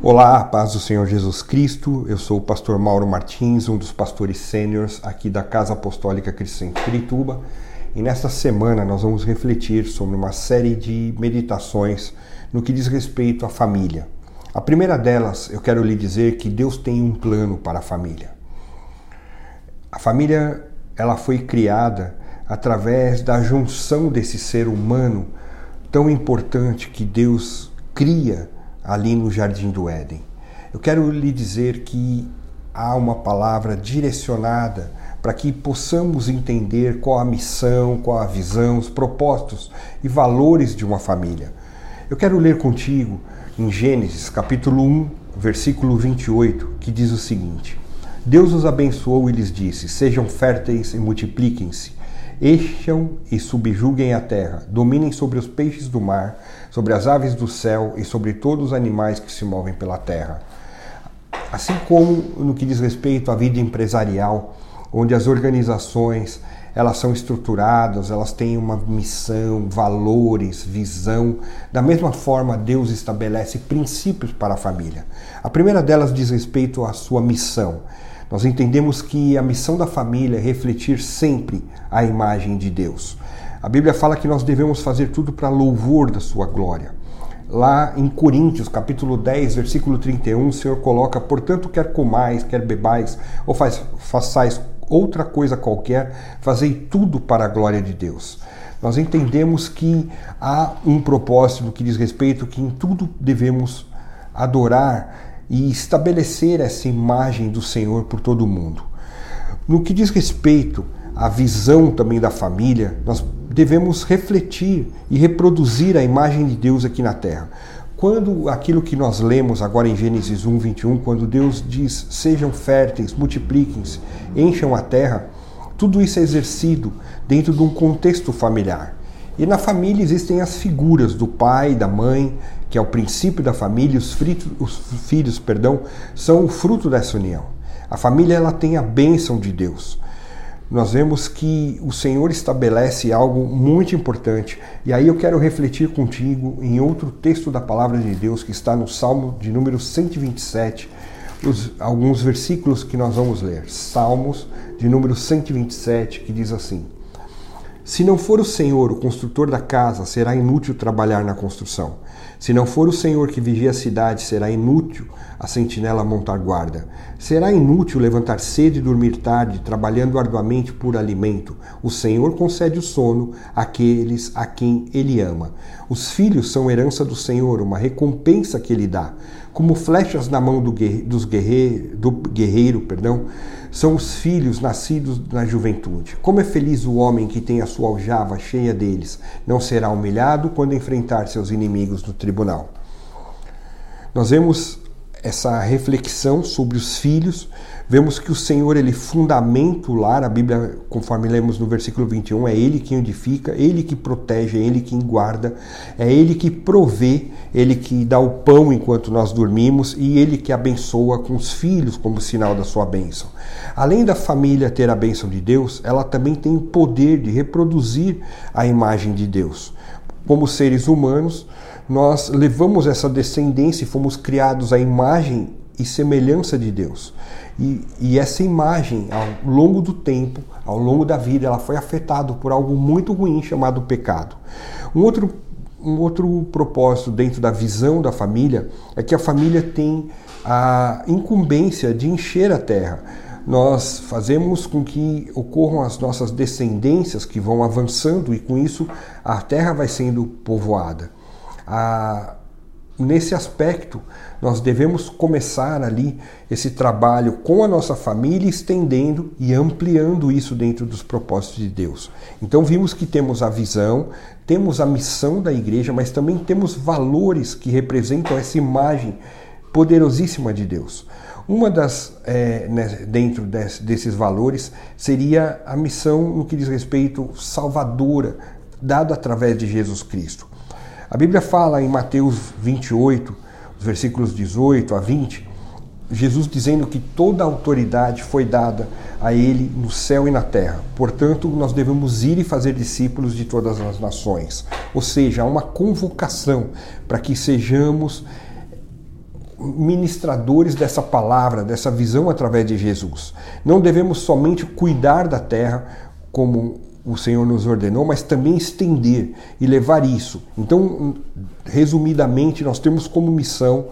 Olá, paz do Senhor Jesus Cristo. Eu sou o pastor Mauro Martins, um dos pastores sêniores aqui da Casa Apostólica Cristã em Pirituba. E nesta semana nós vamos refletir sobre uma série de meditações no que diz respeito à família. A primeira delas, eu quero lhe dizer que Deus tem um plano para a família. A família, ela foi criada através da junção desse ser humano tão importante que Deus cria ali no jardim do Éden. Eu quero lhe dizer que há uma palavra direcionada para que possamos entender qual a missão, qual a visão, os propósitos e valores de uma família. Eu quero ler contigo em Gênesis, capítulo 1, versículo 28, que diz o seguinte: Deus os abençoou e lhes disse: Sejam férteis e multipliquem-se Encham e subjuguem a terra, dominem sobre os peixes do mar, sobre as aves do céu e sobre todos os animais que se movem pela terra. Assim como no que diz respeito à vida empresarial, onde as organizações elas são estruturadas, elas têm uma missão, valores, visão. Da mesma forma, Deus estabelece princípios para a família. A primeira delas diz respeito à sua missão. Nós entendemos que a missão da família é refletir sempre a imagem de Deus. A Bíblia fala que nós devemos fazer tudo para louvor da sua glória. Lá em Coríntios, capítulo 10, versículo 31, o Senhor coloca: Portanto, quer comais, quer bebais, ou faz, façais outra coisa qualquer, fazei tudo para a glória de Deus. Nós entendemos que há um propósito que diz respeito que em tudo devemos adorar e estabelecer essa imagem do Senhor por todo o mundo. No que diz respeito à visão também da família, nós devemos refletir e reproduzir a imagem de Deus aqui na terra. Quando aquilo que nós lemos agora em Gênesis 1, 21, quando Deus diz: sejam férteis, multipliquem-se, encham a terra, tudo isso é exercido dentro de um contexto familiar. E na família existem as figuras do pai, da mãe, que é o princípio da família, os, fritos, os filhos, perdão, são o fruto dessa união. A família ela tem a bênção de Deus. Nós vemos que o Senhor estabelece algo muito importante. E aí eu quero refletir contigo em outro texto da palavra de Deus que está no Salmo de número 127, os, alguns versículos que nós vamos ler. Salmos de número 127, que diz assim: Se não for o Senhor o construtor da casa, será inútil trabalhar na construção. Se não for o Senhor que vigia a cidade, será inútil a sentinela montar guarda. Será inútil levantar cedo e dormir tarde, trabalhando arduamente por alimento. O Senhor concede o sono àqueles a quem Ele ama. Os filhos são herança do Senhor, uma recompensa que Ele dá. Como flechas na mão do, dos guerreiro, do guerreiro, perdão, são os filhos nascidos na juventude. Como é feliz o homem que tem a sua aljava cheia deles. Não será humilhado quando enfrentar seus inimigos no tribunal. Nós vemos essa reflexão sobre os filhos, vemos que o Senhor ele fundamenta o lar, a Bíblia, conforme lemos no versículo 21, é ele quem edifica, ele que protege, é ele quem guarda, é ele que provê, ele que dá o pão enquanto nós dormimos e ele que abençoa com os filhos como sinal da sua bênção. Além da família ter a bênção de Deus, ela também tem o poder de reproduzir a imagem de Deus. Como seres humanos, nós levamos essa descendência e fomos criados à imagem e semelhança de Deus. E, e, essa imagem, ao longo do tempo, ao longo da vida, ela foi afetada por algo muito ruim chamado pecado. Um outro, um outro propósito dentro da visão da família é que a família tem a incumbência de encher a terra. Nós fazemos com que ocorram as nossas descendências que vão avançando e com isso a terra vai sendo povoada. A, nesse aspecto, nós devemos começar ali esse trabalho com a nossa família, estendendo e ampliando isso dentro dos propósitos de Deus. Então, vimos que temos a visão, temos a missão da igreja, mas também temos valores que representam essa imagem poderosíssima de Deus. Uma das, é, né, dentro des, desses valores, seria a missão no que diz respeito salvadora, dada através de Jesus Cristo. A Bíblia fala em Mateus 28, os versículos 18 a 20, Jesus dizendo que toda a autoridade foi dada a ele no céu e na terra. Portanto, nós devemos ir e fazer discípulos de todas as nações. Ou seja, há uma convocação para que sejamos ministradores dessa palavra, dessa visão através de Jesus. Não devemos somente cuidar da terra como o Senhor nos ordenou, mas também estender e levar isso. Então, resumidamente, nós temos como missão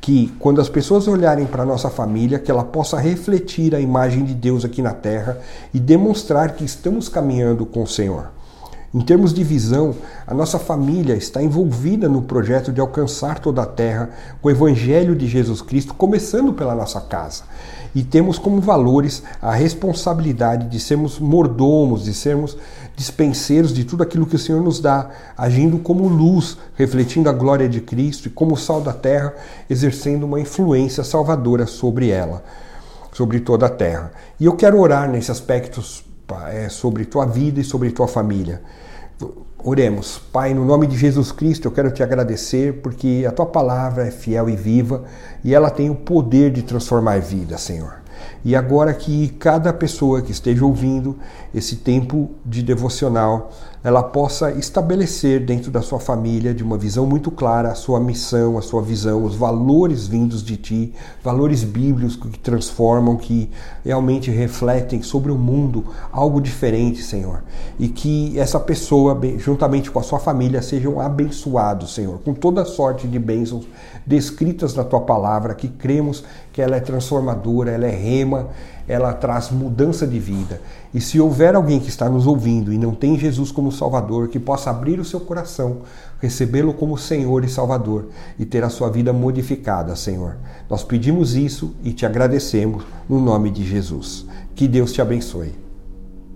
que quando as pessoas olharem para nossa família, que ela possa refletir a imagem de Deus aqui na terra e demonstrar que estamos caminhando com o Senhor. Em termos de visão, a nossa família está envolvida no projeto de alcançar toda a terra com o Evangelho de Jesus Cristo, começando pela nossa casa. E temos como valores a responsabilidade de sermos mordomos, de sermos dispenseiros de tudo aquilo que o Senhor nos dá, agindo como luz, refletindo a glória de Cristo e como sal da terra, exercendo uma influência salvadora sobre ela, sobre toda a terra. E eu quero orar nesse aspecto é, sobre tua vida e sobre tua família. Oremos. Pai, no nome de Jesus Cristo, eu quero te agradecer porque a tua palavra é fiel e viva e ela tem o poder de transformar vidas, Senhor. E agora que cada pessoa que esteja ouvindo esse tempo de devocional, ela possa estabelecer dentro da sua família, de uma visão muito clara, a sua missão, a sua visão, os valores vindos de ti, valores bíblicos que transformam, que realmente refletem sobre o mundo algo diferente, Senhor. E que essa pessoa, juntamente com a sua família, sejam abençoados, Senhor, com toda sorte de bênçãos descritas na tua palavra, que cremos que ela é transformadora, ela é rema, ela traz mudança de vida. E se houver alguém que está nos ouvindo e não tem Jesus como Salvador, que possa abrir o seu coração, recebê-lo como Senhor e Salvador e ter a sua vida modificada, Senhor. Nós pedimos isso e te agradecemos no nome de Jesus. Que Deus te abençoe.